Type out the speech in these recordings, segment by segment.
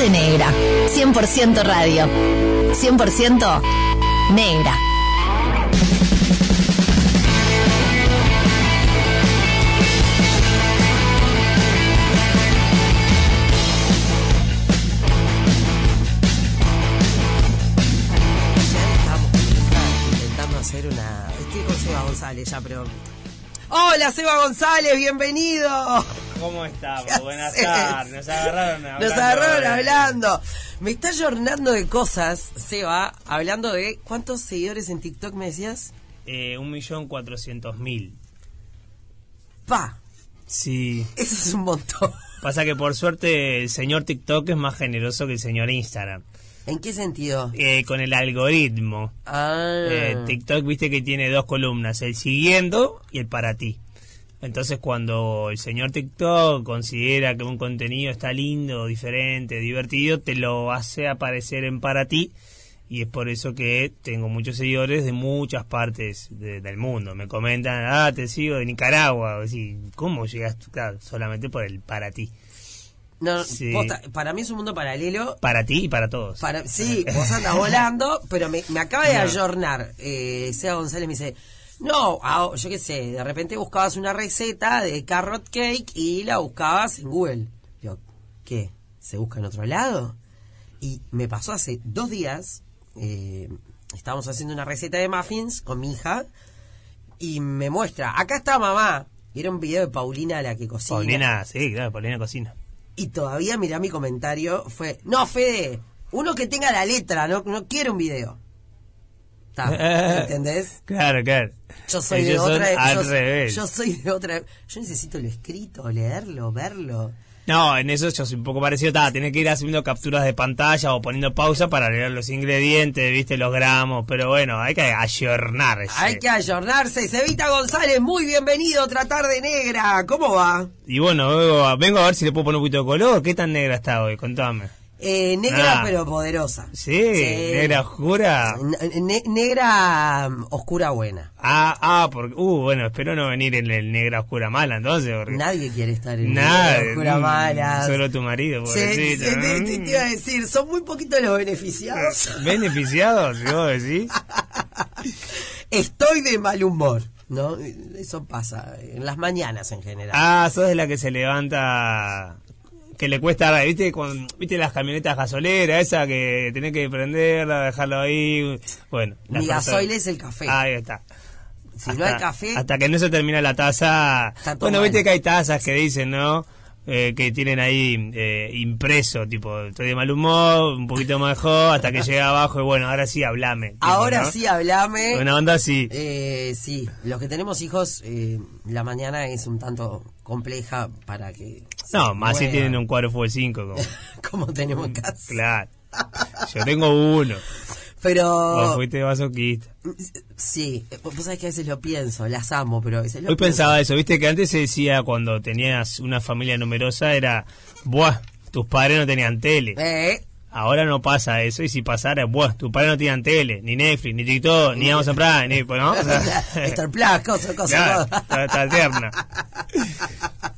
tarde negra. 100% radio. 100% negra. Intentando hacer una. Estoy con Seba González ya, pero. Hola, Seba González, bienvenido. ¿Cómo estamos? ¿Qué Buenas tardes. Nos agarraron hablando. Nos agarraron hablando. Me está jornando de cosas, Seba, hablando de. ¿Cuántos seguidores en TikTok me decías? Eh, un millón cuatrocientos mil. Pa, Sí. eso es un montón. Pasa que por suerte el señor TikTok es más generoso que el señor Instagram. ¿En qué sentido? Eh, con el algoritmo. Ah. Eh, TikTok, viste que tiene dos columnas, el siguiendo y el para ti. Entonces cuando el señor TikTok considera que un contenido está lindo, diferente, divertido, te lo hace aparecer en para ti. Y es por eso que tengo muchos seguidores de muchas partes de- del mundo. Me comentan, ah, te sigo de Nicaragua. O así, ¿Cómo llegaste? Claro, solamente por el para ti. No, Sí. posta, para mí es un mundo paralelo. Para ti y para todos. Para, sí, vos andas volando, pero me, me acaba de No. ayornar. Eh, Seba González me dice, no, ah, yo qué sé, de repente buscabas una receta de carrot cake y la buscabas en Google. Yo, ¿qué? ¿Se busca en otro lado? Y me pasó hace dos días, eh, estábamos haciendo una receta de muffins con mi hija y me muestra, acá está mamá. Y era un video de Paulina la que cocina. Paulina, sí, claro, Paulina cocina. Y todavía, mirá mi comentario, fue, no, Fede, uno que tenga la letra, no, no quiere un video. Ta, ¿Entendés? Claro, claro. Yo soy de Ellos otra... al yo, revés. yo soy de otra... Yo necesito lo escrito, leerlo, verlo. No, en eso yo soy un poco parecido. Ta, tenés que ir haciendo capturas de pantalla o poniendo pausa para leer los ingredientes, viste, los gramos. Pero bueno, hay que ayornarse. Hay que ayornarse. Cevita González, muy bienvenido a otra tarde negra. ¿Cómo va? Y bueno, vengo a, vengo a ver si le puedo poner un poquito de color. ¿Qué tan negra está hoy? Contame. Eh, negra Ah. pero poderosa. Sí, negra oscura. Ne- negra mm, oscura buena. Ah, ah, porque, uh, bueno, espero no venir en el negra oscura mala entonces. Porque Nadie quiere estar en Nada, negra oscura mm, mala. Solo tu marido, pobrecito. sí, te, te- te iba a decir, son muy poquitos los beneficiados. ¿Beneficiados? Si vos decís. Estoy de mal humor, ¿no? Eso pasa en las mañanas en general. Ah, sos de la que se levanta que le cuesta, ¿viste? Con, ¿Viste las camionetas gasoleras, esa que tenés que prenderla, dejarlo ahí? Bueno. Mi gasoil es el café. Ahí está. si no hay café, Hasta que no se termina la taza. Bueno, mal. viste que hay tazas que dicen, ¿no? Eh, que tienen ahí eh, impreso, tipo, estoy de mal humor, un poquito mejor, hasta que llega abajo y bueno, ahora sí hablame. tipo, ahora ¿no? sí hablame. Una onda así. Eh, sí, los que tenemos hijos, eh, la mañana es un tanto compleja para que... no, más si tienen un cuadro fútbol 5. Como, Como tenemos en casa. claro. Yo tengo uno. Pero... fuiste masoquista. Sí, vos sabés que a veces lo pienso, las amo, pero a veces lo Hoy pienso. pensaba eso, viste que antes se decía cuando tenías una familia numerosa era, buah, tus padres no tenían tele. Eh, Ahora no pasa eso, y si pasara, buah, tus padres no tenían tele, ni Netflix, ni TikTok, ni Amazon Prime, ni, pues, ¿no? O sea, Star Plus, cosas, cosas. claro, está, está alterna.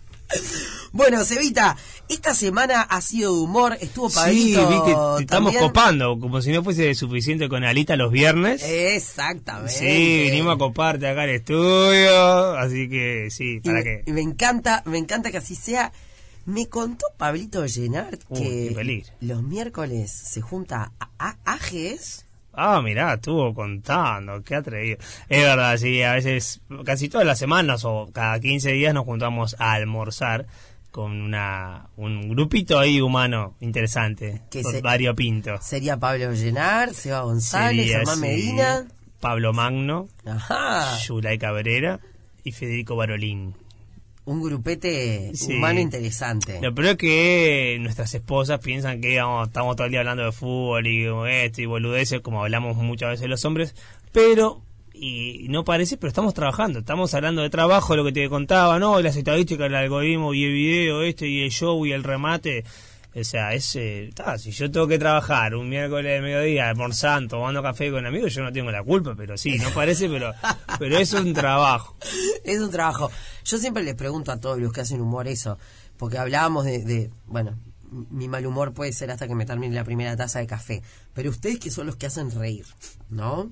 Bueno, Cevita, esta semana ha sido de humor, estuvo Sí, Pablito vi que te estamos copando, como si no fuese suficiente con Alita los viernes. Exactamente. Sí, vinimos a coparte acá al estudio, así que sí, Y para me, y me encanta, me encanta que así sea. Me contó Pablito Llenart qué que los miércoles se junta a, a Ajes. Ah, mirá, estuvo contando, qué atrevido. Es verdad, sí, a veces, casi todas las semanas o cada 15 días nos juntamos a almorzar con una un grupito ahí humano interesante, Que con se-. Sería Pablo Llenart, Seba González, Germán Medina. Pablo Magno, Ajá. Yulay Cabrera y Federico Barolín. Un grupete Sí. humano interesante. Lo peor es que nuestras esposas piensan que vamos, estamos todo el día hablando de fútbol y como esto y boludeces, como hablamos muchas veces los hombres, pero, y no parece, pero estamos trabajando, estamos hablando de trabajo, lo que te contaba, ¿no? Las estadísticas, el algoritmo y el video, este y el show y el remate. O sea, es, eh, ta, si yo tengo que trabajar un miércoles de mediodía, almorzando, tomando café con amigos, yo no tengo la culpa, pero sí, no parece, pero, pero es un trabajo. Es un trabajo. Yo siempre les pregunto a todos los que hacen humor eso, porque hablábamos de, de, bueno, mi mal humor puede ser hasta que me termine la primera taza de café. Pero ustedes que son los que hacen reír, ¿no?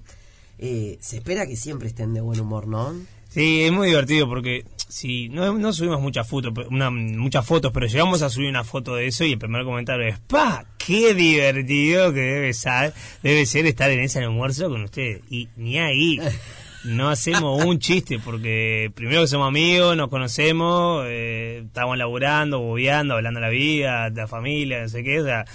Eh, se espera que siempre estén de buen humor, ¿no? Sí, es muy divertido porque si no, no subimos muchas fotos, una, muchas fotos, pero llegamos a subir una foto de eso y el primer comentario es ¡Pa! ¡Qué divertido que debe ser, debe ser estar en ese almuerzo con ustedes! Y ni ahí no hacemos un chiste porque primero que somos amigos, nos conocemos, eh, estamos laburando, bobeando, hablando de la vida, de la familia, no sé qué, o sea,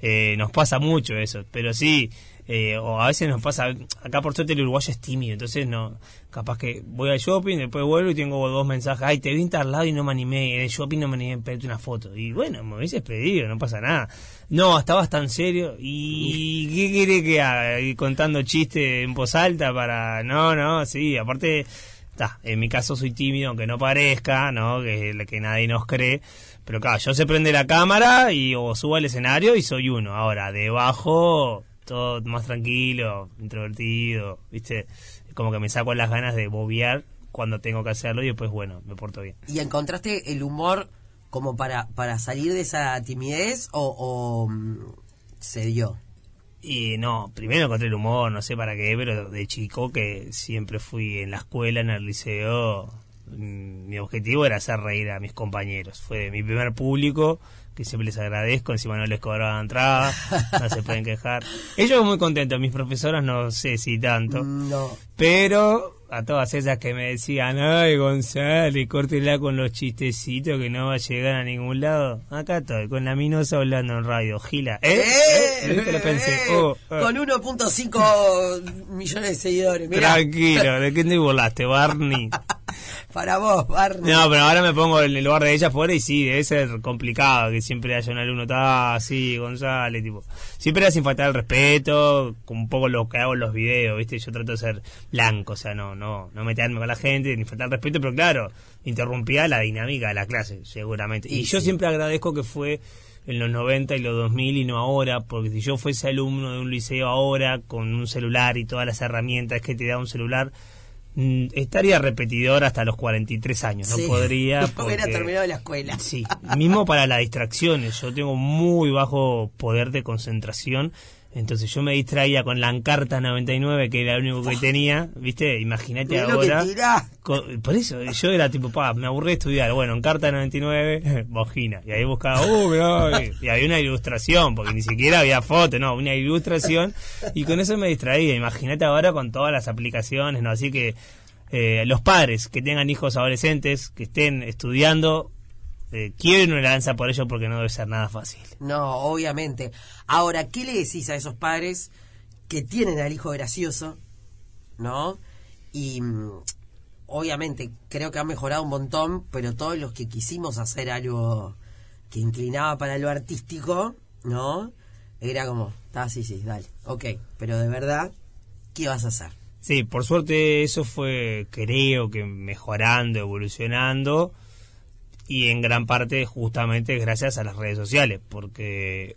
eh, nos pasa mucho eso, pero sí eh, o a veces nos pasa, acá por suerte el uruguayo es tímido, entonces no, capaz que voy al shopping, después vuelvo y tengo dos mensajes, ay, te vi en lado y no me animé, en el shopping no me animé a pedirte una foto. Y bueno, me hubieses pedido, no pasa nada. No, estabas tan serio, ¿y qué quiere que haga? Y contando chistes en voz alta para... No, no, sí, aparte... Está, en mi caso soy tímido, aunque no parezca, ¿no? Que, que nadie nos cree. Pero claro, yo se prende la cámara y o subo al escenario y soy uno. Ahora, debajo todo más tranquilo, introvertido, ¿viste? Como que me saco las ganas de bobear cuando tengo que hacerlo y después, bueno, me porto bien. ¿Y encontraste el humor como para, para salir de esa timidez o, mm, se dio? Y no, primero encontré el humor, no sé para qué, pero de chico que siempre fui en la escuela, en el liceo, mm, mi objetivo era hacer reír a mis compañeros. Fue mi primer público que siempre les agradezco, encima no les cobraba entrada, no se pueden quejar. Ellos muy contentos, mis profesoras no sé si tanto, no. pero a todas esas que me decían, ay González, córtela con los chistecitos que no va a llegar a ningún lado. Acá estoy, con la minosa hablando en radio, Gila. ¿Eh? ¿Eh? ¿Eh? pensé? Oh, oh. Con 1.5 millones de seguidores. Tranquilo, ¿de qué te burlaste, Barney? Para vos, Barney. No, pero ahora me pongo en el lugar de ella fuera y sí, debe ser complicado que siempre haya un alumno así, González, tipo. Siempre era sin faltar el respeto, como un poco lo que hago en los videos, ¿viste? Yo trato de ser blanco, o sea, no, no, no meterme con la gente, ni faltar el respeto, pero claro, interrumpía la dinámica de la clase, seguramente. Y, yo siempre agradezco que fue en los 90 y los 2000 y no ahora, porque si yo fuese alumno de un liceo ahora, con un celular y todas las herramientas que te da un celular, estaría repetidor hasta los 43 años, no podría. No hubiera terminado la escuela. Sí, mismo para las distracciones, yo tengo muy bajo poder de concentración entonces yo me distraía con la Encarta 99, que era lo único que tenía, ¿viste? Imagínate ahora. por eso, yo era tipo, pa, me aburrí de estudiar. Bueno, Encarta 99, bojina. Y ahí buscaba, uh, y, había una ilustración, porque ni siquiera había foto, no, una ilustración. Y con eso me distraía. Imagínate ahora con todas las aplicaciones, ¿no? Así que eh, los padres que tengan hijos adolescentes, que estén estudiando, eh, quieren una lanza por ello porque no debe ser nada fácil. No, obviamente. Ahora, ¿qué le decís a esos padres que tienen al hijo gracioso, ¿no? Y mm, obviamente creo que ha mejorado un montón, pero todos los que quisimos hacer algo que inclinaba para lo artístico, ¿no? Era como, ah, sí, sí, dale, ok, pero de verdad, ¿qué vas a hacer? Sí, por suerte eso fue, creo que mejorando, evolucionando y en gran parte justamente gracias a las redes sociales, porque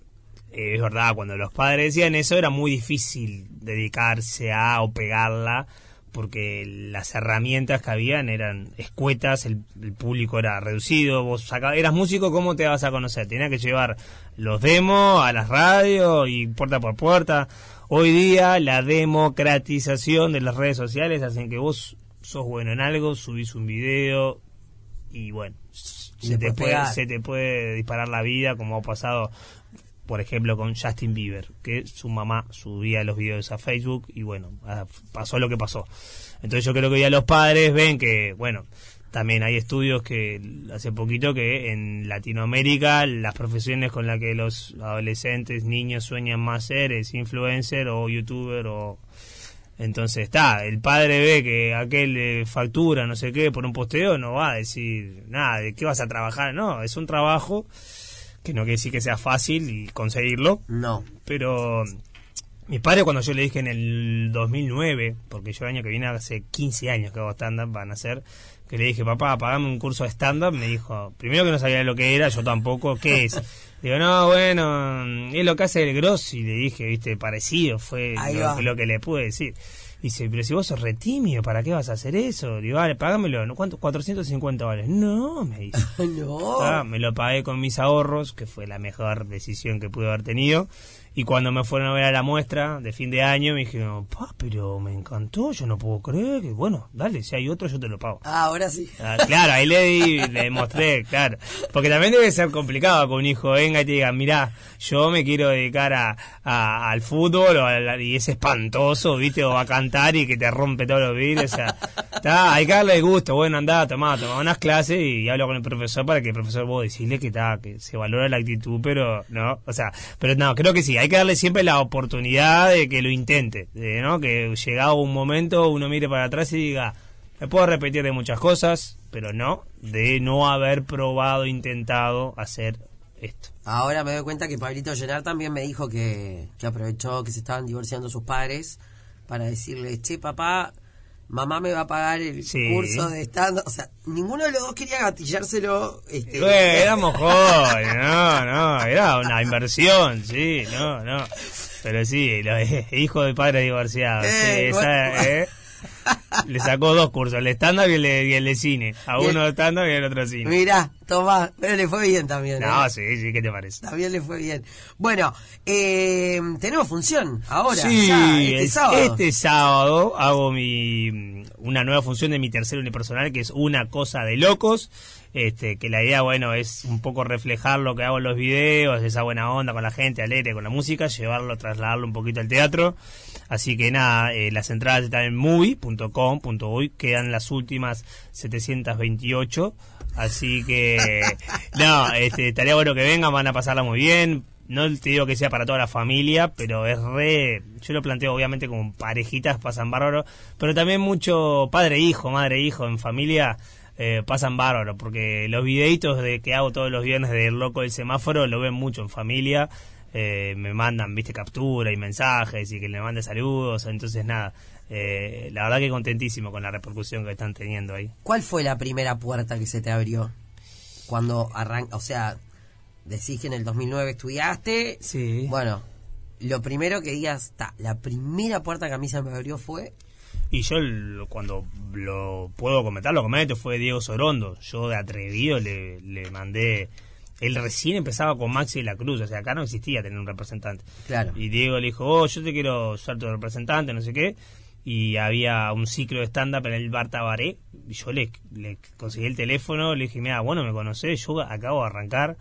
eh, es verdad, cuando los padres decían eso era muy difícil dedicarse a o pegarla, porque las herramientas que habían eran escuetas, el, público era reducido, vos eras músico, ¿cómo te vas a conocer? Tenías que llevar los demos a las radios y puerta por puerta. Hoy día la democratización de las redes sociales hacen que vos sos bueno en algo, subís un video y bueno, se te, puede, se te puede disparar la vida, como ha pasado, por ejemplo, con Justin Bieber, que su mamá subía los videos a Facebook y bueno, ah, pasó lo que pasó. Entonces yo creo que ya los padres ven que, bueno, también hay estudios que hace poquito que en Latinoamérica las profesiones con las que los adolescentes, niños sueñan más ser es influencer o youtuber o entonces está, el padre ve que aquel factura no sé qué por un posteo, no va a decir nada, ¿de qué vas a trabajar? No, es un trabajo que no quiere decir que sea fácil y conseguirlo. No. Pero mi padre cuando yo le dije en el 2009, porque yo el año que viene hace 15 años que hago stand-up, van a ser, que le dije, papá, pagame un curso de stand-up, me dijo, primero que no sabía lo que era, yo tampoco, ¿qué es? Digo, no, bueno, es lo que hace el Gross, y le dije, viste, parecido, fue lo, que le pude decir. Y dice, pero si vos sos retimio, ¿para qué vas a hacer eso? Digo, vale, págamelo, ¿no? ¿cuánto? 450 vale. No, me dice. no. Ah, me lo pagué con mis ahorros, que fue la mejor decisión que pude haber tenido. Y cuando me fueron a ver a la muestra de fin de año, me dijeron, pa, pero me encantó, yo no puedo creer que, bueno, dale, si hay otro, yo te lo pago. Ah, ahora sí. Ah, claro, ahí le di, le mostré, claro. Porque también debe ser complicado que un hijo venga y te diga, mirá, yo me quiero dedicar a, a- al fútbol o a- y es espantoso, viste, o a cantar y que te rompe todos los vidrios, o sea, está, hay que darle gusto, bueno, andá, tomá, tomá unas clases y hablo con el profesor para que el profesor vos decirle que está, que se valora la actitud, pero no, o sea, pero no, creo que sí, hay que darle siempre la oportunidad de que lo intente, de, ¿no? Que llegado un momento uno mire para atrás y diga, me puedo repetir de muchas cosas, pero no de no haber probado, intentado hacer esto. Ahora me doy cuenta que Pablito Llenar también me dijo que, que aprovechó que se estaban divorciando sus padres para decirle, che, papá, mamá me va a pagar el Sí. curso de stand O sea, ninguno de los dos quería gatillárselo. Este, Bueno, éramos jóvenes, no, era una inversión, sí, no, no. Pero sí, lo- hijo de padres divorciados, sí, Eh, esa, bueno. eh, le sacó dos cursos, el stand-up y el, de- y el de cine. A uno de stand-up y al otro cine. Mirá, toma, pero le fue bien también. No, ¿eh? sí, sí, ¿qué te parece? También le fue bien. Bueno, eh, tenemos función ahora, Sí, ya, este es- sábado. este sábado hago mi una nueva función de mi tercer unipersonal que es una cosa de locos. Este, que la idea, bueno, es un poco reflejar lo que hago en los videos, esa buena onda con la gente, alegre con la música, llevarlo, trasladarlo un poquito al teatro. Así que nada, eh, las entradas están en movie.com.uy, quedan las últimas 728. Así que, no, este, estaría bueno que vengan, van a pasarla muy bien. No te digo que sea para toda la familia, pero es re. Yo lo planteo obviamente como parejitas, pasan bárbaro, pero también mucho padre-hijo, madre-hijo en familia eh, pasan bárbaro, porque los videitos de que hago todos los viernes del loco del semáforo lo ven mucho en familia. eh, me mandan, viste, captura y mensajes y que le mande saludos, entonces nada. eh, la verdad que contentísimo con la repercusión que están teniendo ahí. ¿Cuál fue la primera puerta que se te abrió? Cuando arranca, o sea, decís que en el 2009 estudiaste. Sí. Bueno, lo primero que digas, ta, la primera puerta que a mí se me abrió fue. Y yo cuando lo puedo comentar, lo comento, fue Diego Sorondo. Yo de atrevido le, le mandé... Él recién empezaba con Maxi de la Cruz, o sea, acá no existía tener un representante. Claro. Y Diego le dijo, oh, yo te quiero ser tu representante, no sé qué. Y había un ciclo de stand-up en el Bar Tabaré. Y yo le, le conseguí el teléfono, le dije, mira, bueno, me conocés, yo acabo de arrancar,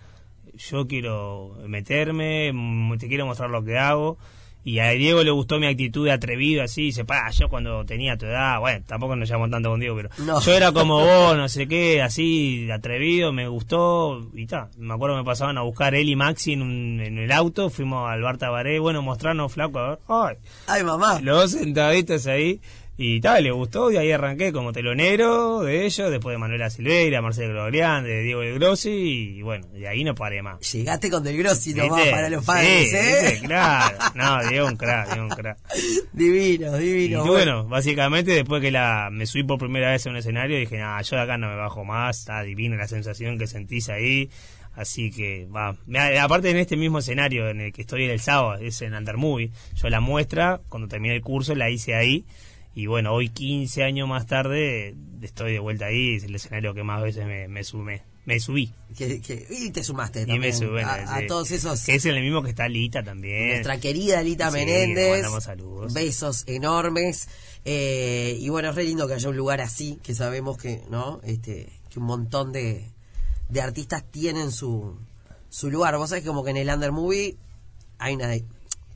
yo quiero meterme, te quiero mostrar lo que hago. Y a Diego le gustó mi actitud de atrevido, así, dice, pa, yo cuando tenía tu edad, bueno, tampoco nos llamamos tanto con Diego, pero No. yo era como vos, no sé qué, así, atrevido, me gustó, y ta, me acuerdo que me pasaban a buscar él y Maxi en, un- en el auto, fuimos al Bar Tabaré, bueno, mostrarnos flaco, a ver, ay, Ay, mamá. los dos sentaditos ahí, y tal, le gustó, y ahí arranqué como telonero de ellos, después de Manuela Silveira, Marcelo Glorián, de Diego de Grossi, y bueno, de ahí no paré más. Llegaste con Del Grossi nomás para los Sí, padres, ¿eh? ¿viste? Claro, no, Diego un crack, Diego un crack. Divino, Y divino. bueno, básicamente después que la me subí por primera vez a un escenario, dije, nada, yo de acá no me bajo más, está divina la sensación que sentís ahí. Así que, va. Me- Aparte en este mismo escenario en el que estoy el sábado, es en Undermovie, yo la muestra, cuando terminé el curso, la hice ahí. Y bueno, hoy 15 años más tarde, estoy de vuelta ahí, es el escenario que más veces me, me sumé. Me subí. Que- que- y te sumaste Y también me subí. a, a sí. todos esos. Que es el mismo que está Lita también. Nuestra querida Lita Sí, Menéndez. mandamos saludos. Besos enormes. Eh, y bueno, es re lindo que haya un lugar así, que sabemos que, ¿no? Este, que un montón de, de artistas tienen su, su lugar. Vos sabés que como que en el Under Movie hay una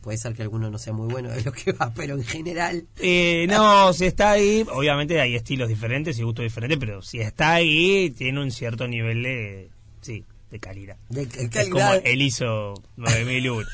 Puede ser que alguno no sea muy bueno de lo que va, pero en general. Eh, no, si está ahí, obviamente hay estilos diferentes y gustos diferentes, pero si está ahí, tiene un cierto nivel de, sí, de calidad. De c- Es como calidad. él hizo 9001.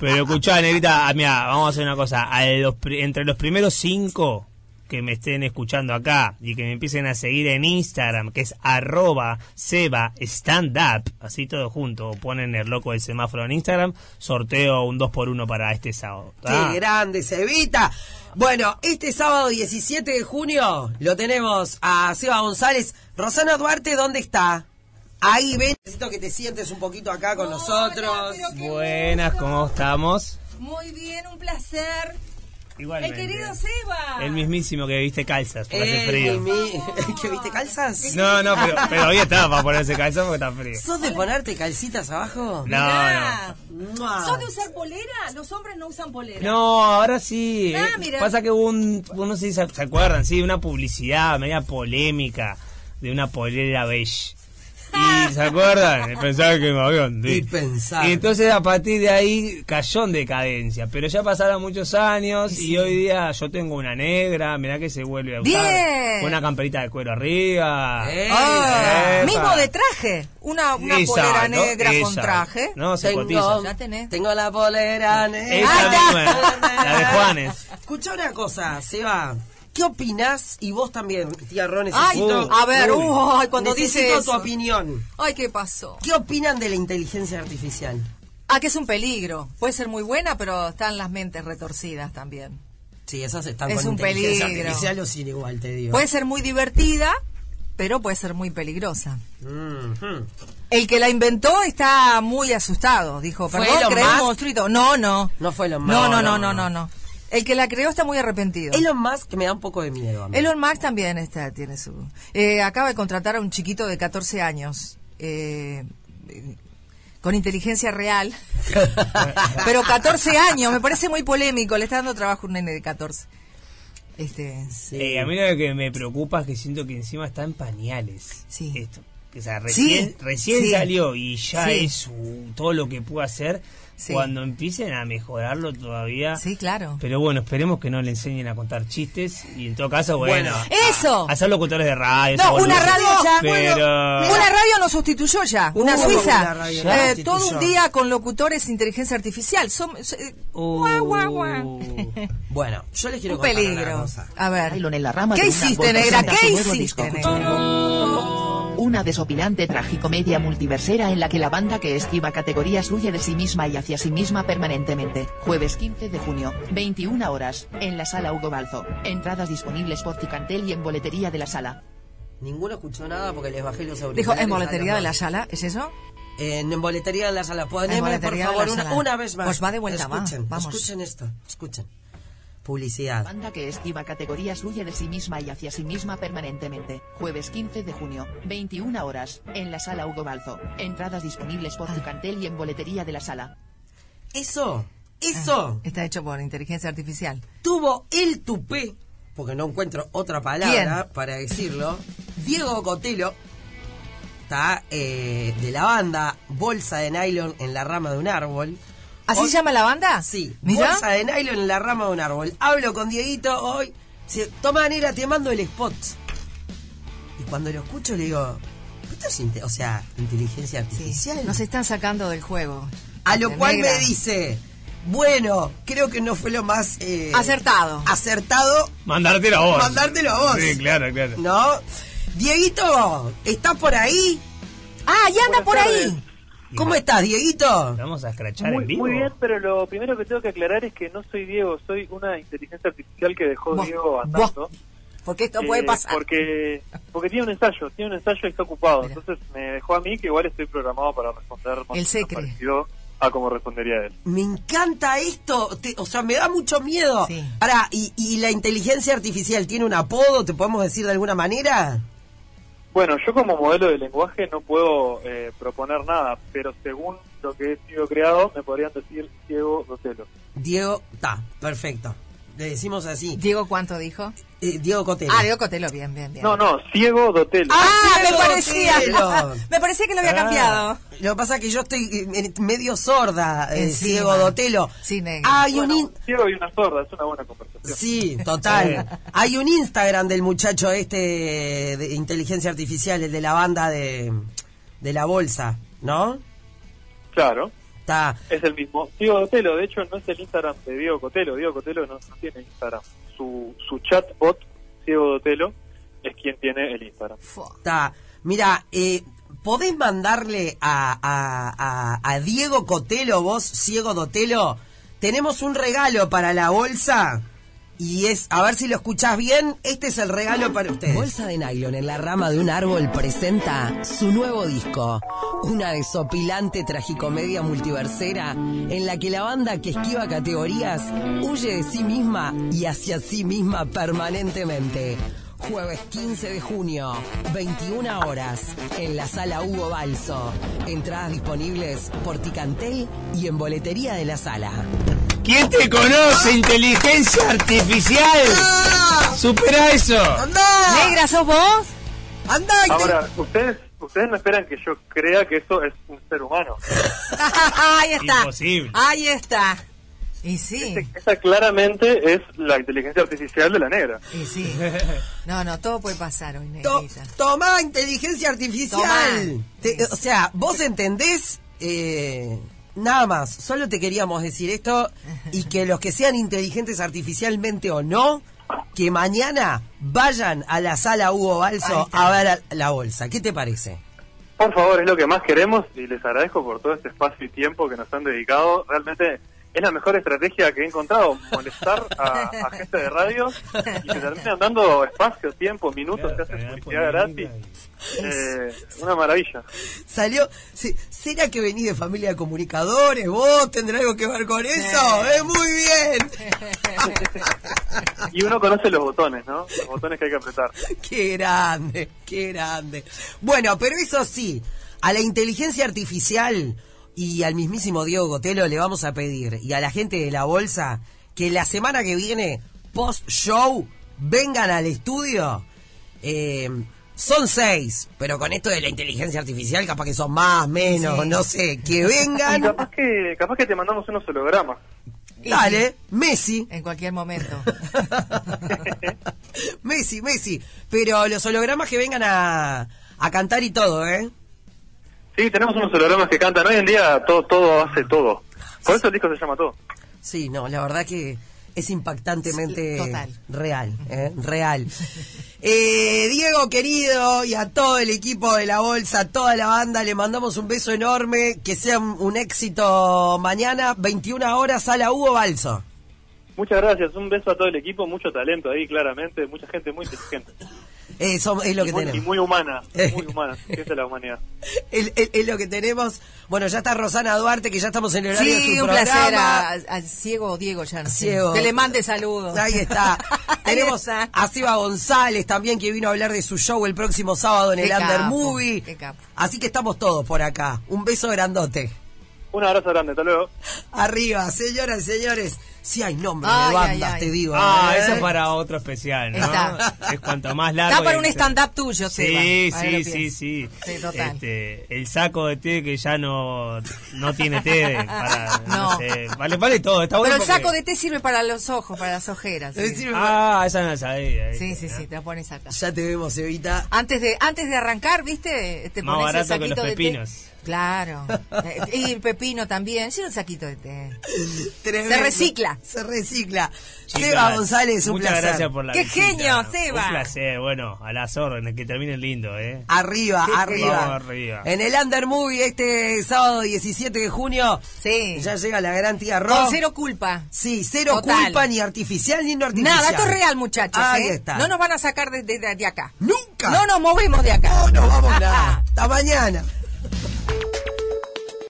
Pero escuchá, Negrita, ah, mira, vamos a hacer una cosa. A los entre los primeros cinco que me estén escuchando acá y que me empiecen a seguir en Instagram, que es arroba seba stand up, así todo junto, o ponen el loco del semáforo en Instagram, sorteo un 2x1 para este sábado. ¿tá? ¡Qué grande, Cevita! Bueno, este sábado 17 de junio lo tenemos a Seba González. Rosana Duarte, ¿dónde está? Ahí, ven. Necesito que te sientes un poquito acá con nosotros. Buenas, ¿cómo estamos? Muy bien, un placer. El querido Seba. El mismísimo que viste calzas, porque hace frío. mi- ¿Que viste calzas? No, no, pero, pero hoy estaba para ponerse calzas porque está frío. ¿Sos de ponerte calcitas abajo? No, Mirá. Mua. ¿Sos de usar polera? Los hombres no usan polera. No, ahora sí. Ah, Eh, mira. Pasa que hubo un, no sé si se, se acuerdan, sí, una publicidad media polémica de una polera beige. Y se acuerdan, pensaba que me habían Y dicho. pensar. Y entonces a partir de ahí cayó en decadencia. Pero ya pasaron muchos años y hoy día yo tengo una negra, mirá que se vuelve a usar. Bien. Con una camperita de cuero arriba. Eh, Ah, mismo de traje. Una, una polera negra con traje. No, se Tengo, cotiza. Ya tenés. tengo la polera negra. Esa Ah, misma, la de Juanes. Escucha una cosa, Seba. ¿Qué opinás? Y vos también, tía Ron, Ay, necesito... a ver, Uy. uy, cuando necesito dice tu eso. opinión. Ay, ¿qué pasó? ¿Qué opinan de la inteligencia artificial? Ah, que es un peligro. Puede ser muy buena, pero están las mentes retorcidas también. Sí, esas están Es con un inteligencia peligro. artificial o sin igual, te digo. Puede ser muy divertida, pero puede ser muy peligrosa. Mhm. El que la inventó está muy asustado. Dijo, ¿Fue perdón, monstruito. No, no. No fue No, Musk. no, no, No, no, no. no, no. El que la creó está muy arrepentido. Elon Musk me da un poco de miedo a mí. Elon Musk también está, tiene su... Eh, acaba de contratar a un chiquito de 14 años, eh, con inteligencia real, pero 14 años, me parece muy polémico, le está dando trabajo a un nene de 14. Este, Sí. Eh, a mí lo que me preocupa es que siento que encima está en pañales. Sí. Esto. Que, o sea, recién, Sí, recién sí. salió y ya Sí. es su- todo lo que puede hacer. Sí. Cuando empiecen a mejorarlo todavía. sí, claro. Pero bueno, esperemos que no le enseñen a contar chistes y en todo caso, bueno. Bueno. ¡Eso! a- hacer locutores de radio. No, una radio ya, Pero. Una radio nos sustituyó ya, una Uh, suiza. una radio Eh, todo un día con locutores de inteligencia artificial. Son, eh, Uh. guau, guau, guau. Bueno, yo les quiero Un contar una peligro. cosa. A ver. Rama ¿Qué una hiciste, negra? ¿Qué hiciste, negra? Una desopilante tragicomedia multiversera en la que la banda que esquiva categorías huye de sí misma y hacia sí misma permanentemente. Jueves 15 de junio, 21 horas, en la sala Hugo Balzo. Entradas disponibles por Ticantel y en boletería de la sala. Ninguno escuchó nada porque les bajé los Dijo, auriculares. ¿en boletería de la sala? ¿Es eso? En, en boletería de la sala. Poneme, por favor, una, una vez más. Pues va de vuelta, va. escuchen, Vamos. Escuchen esto, escuchen. Publicidad. Banda que esquiva categorías huye de sí misma y hacia sí misma permanentemente. Jueves 15 de junio, 21 horas, en la sala Hugo Balzo. Entradas disponibles por Ticantel y en boletería de la sala. Eso, eso, Está hecho por inteligencia artificial. tuvo el tupé, porque no encuentro otra palabra ¿Quién? para decirlo. Diego Cotelo, está eh, de la banda Bolsa de Nylon en la rama de un árbol. ¿Así Hoy- se llama la banda? Sí, Mirá. bolsa de nylon en la rama de un árbol. Hablo con Dieguito hoy. Dice, toma, negra, te mando el spot. Y cuando lo escucho le digo, esto es, o sea, inteligencia Sí, artificial. nos están sacando del juego. A lo cual negra. me dice, bueno, creo que no fue lo más eh, Acertado. acertado Mandártelo a vos. Mandártelo a vos. Sí, claro, claro. ¿No? Dieguito, ¿estás por ahí? Ah, ya anda por ahí. ¿Cómo estás, Dieguito? Vamos a escrachar Muy, en vivo. muy bien, pero lo primero que tengo que aclarar es que no soy Diego, soy una inteligencia artificial que dejó Buah, Diego andando. Porque esto Eh, puede pasar. Porque, porque tiene un ensayo, tiene un ensayo y está ocupado. Mira. Entonces me dejó a mí, que igual estoy programado para responder más El secre. a como respondería él. Me encanta esto, te- o sea, me da mucho miedo. Sí. Ahora, ¿y, ¿y la inteligencia artificial tiene un apodo? ¿Te podemos decir de alguna manera? Bueno, yo como modelo de lenguaje no puedo eh, proponer nada, pero según lo que he sido creado, me podrían decir Diego Rotelo. Diego, está, perfecto. Le decimos así. Diego, ¿cuánto dijo? Eh, Diego Cotelo. Ah, Diego Cotelo, bien, bien, bien. No, no, Ciego Dotelo. Ah, me Diego parecía. Me parecía que lo había Ah. cambiado. Lo que pasa es que yo estoy eh, medio sorda, eh. Diego Dotelo. Sí, negro. Hay Bueno, un... in- y una sorda, es una buena conversación. Sí, total. Hay un Instagram del muchacho este de inteligencia artificial, el de la banda de, de la bolsa, ¿no? Claro. Está... Es el mismo. Diego Cotelo, de hecho, no es el Instagram de Diego Cotelo. Diego Cotelo no, no tiene Instagram. Su, su chatbot, Diego Dotelo, es quien tiene el Instagram. Está. Mira, eh, ¿podés mandarle a, a, a, a Diego Cotelo, vos, Ciego Dotelo? Tenemos un regalo para la bolsa Y es, a ver si lo escuchás bien, este es el regalo para ustedes. Bolsa de nylon en la rama de un árbol presenta su nuevo disco. Una desopilante tragicomedia multiversera en la que la banda que esquiva categorías huye de sí misma y hacia sí misma permanentemente. Jueves 15 de junio, 21 horas, en la sala Hugo Balso. Entradas disponibles por Ticantel y en boletería de la sala. ¿Quién te conoce? Inteligencia artificial. Supera eso. Negra, ¿sos vos? ¡Anda! Ahora, ustedes ustedes no esperan que yo crea que eso es un ser humano. Ahí está. Imposible. Ahí está. Y sí, Esa claramente es la inteligencia artificial de la negra. y sí. No, no, todo puede pasar hoy, To- Negrita. tomá inteligencia artificial. Tomá. Te- o sea, vos entendés eh, nada más. Solo te queríamos decir esto y que los que sean inteligentes artificialmente o no, que mañana vayan a la sala Hugo Balso a ver a- la bolsa. ¿Qué te parece? Por favor, es lo que más queremos y les agradezco por todo este espacio y tiempo que nos han dedicado. Realmente es la mejor estrategia que he encontrado, molestar a, a gente de radio y que terminan dando espacio, tiempo, minutos, se hace publicidad gratis. Eh, una maravilla. Salió. sí, ¿Será que venís de familia de comunicadores? ¿Vos tendrá algo que ver con eso? ¡Eh, muy bien! Y uno conoce los botones, ¿no? Los botones que hay que apretar. Qué grande, qué grande. Bueno, pero eso sí, a la inteligencia artificial y al mismísimo Diego Gotelo le vamos a pedir, y a la gente de la bolsa, que la semana que viene, post-show, vengan al estudio. Eh, son seis, pero con esto de la inteligencia artificial capaz que son más, menos, Sí. no sé, que Y vengan. capaz que, capaz que te mandamos unos hologramas. Dale, Messi. En cualquier momento. Messi, Messi. Pero los hologramas que vengan a, a cantar y todo, ¿eh? Sí, tenemos unos hologramas que cantan. Hoy en día todo, todo hace todo. Por eso el disco se llama todo. Sí, no, la verdad que es impactantemente Sí, total. real, ¿eh? real. Eh, Diego querido y a todo el equipo de la bolsa, a toda la banda, le mandamos un beso enorme, que sea un, un éxito mañana, 21 horas a la Hugo Balso. Muchas gracias. Un beso a todo el equipo. Mucho talento ahí, claramente. Mucha gente muy inteligente. Eh, es lo que y, muy, y tenemos. muy humana. Muy humana. Que es la humanidad. Es, lo que tenemos. Bueno, ya está Rosana Duarte, que ya estamos en el horario de su un programa. placer a- al ciego Diego, ya no sé. Ciego. Que le mande saludos. Ahí está. Ahí Tenemos está. a Seba González también que vino a hablar de su show el próximo sábado en el Under capo, Movie. Así que estamos todos por acá. Un beso grandote. Un abrazo grande. Hasta luego. Arriba, señoras y señores. Si hay nombres Ay, de bandas, ay, ay. te digo. Ah, ¿eh? eso es para otro especial, ¿no? Está. Es cuanto más largo. Está para un stand-up tuyo, Seba. Sí, sí, sí, sí. Sí, total. Este, el saco de té que ya no, no tiene té. Para, no. No. sé. Vale, vale todo. Está bueno Pero el porque- saco de té sirve para los ojos, para las ojeras. Sí. decir, Ah, esa no la sabía. Sí, ¿viste? sí, sí, te la pones acá. Ya te vemos, Evita. Antes de antes de arrancar, ¿viste? Te Más pones el barato que los de té. Claro. Y el pepino también. Sí, un saquito de té. Tremendo. Se recicla. Se recicla. Chicas, Seba González, un muchas placer. gracias por la ¡Qué visita. genio, Seba! Un placer, bueno, a las órdenes, que terminen lindo, ¿eh? Arriba, Sí, arriba. vamos arriba. En el Under Movie este sábado 17 de junio. Sí. Ya llega la gran tía Ro. Con cero culpa. Sí, cero Total. culpa, ni artificial ni no artificial. Nada, esto es real, muchachos. Ahí ¿eh? está. No nos van a sacar de, de- de acá. Nunca. No nos movemos de acá. No nos vamos nada. Hasta mañana.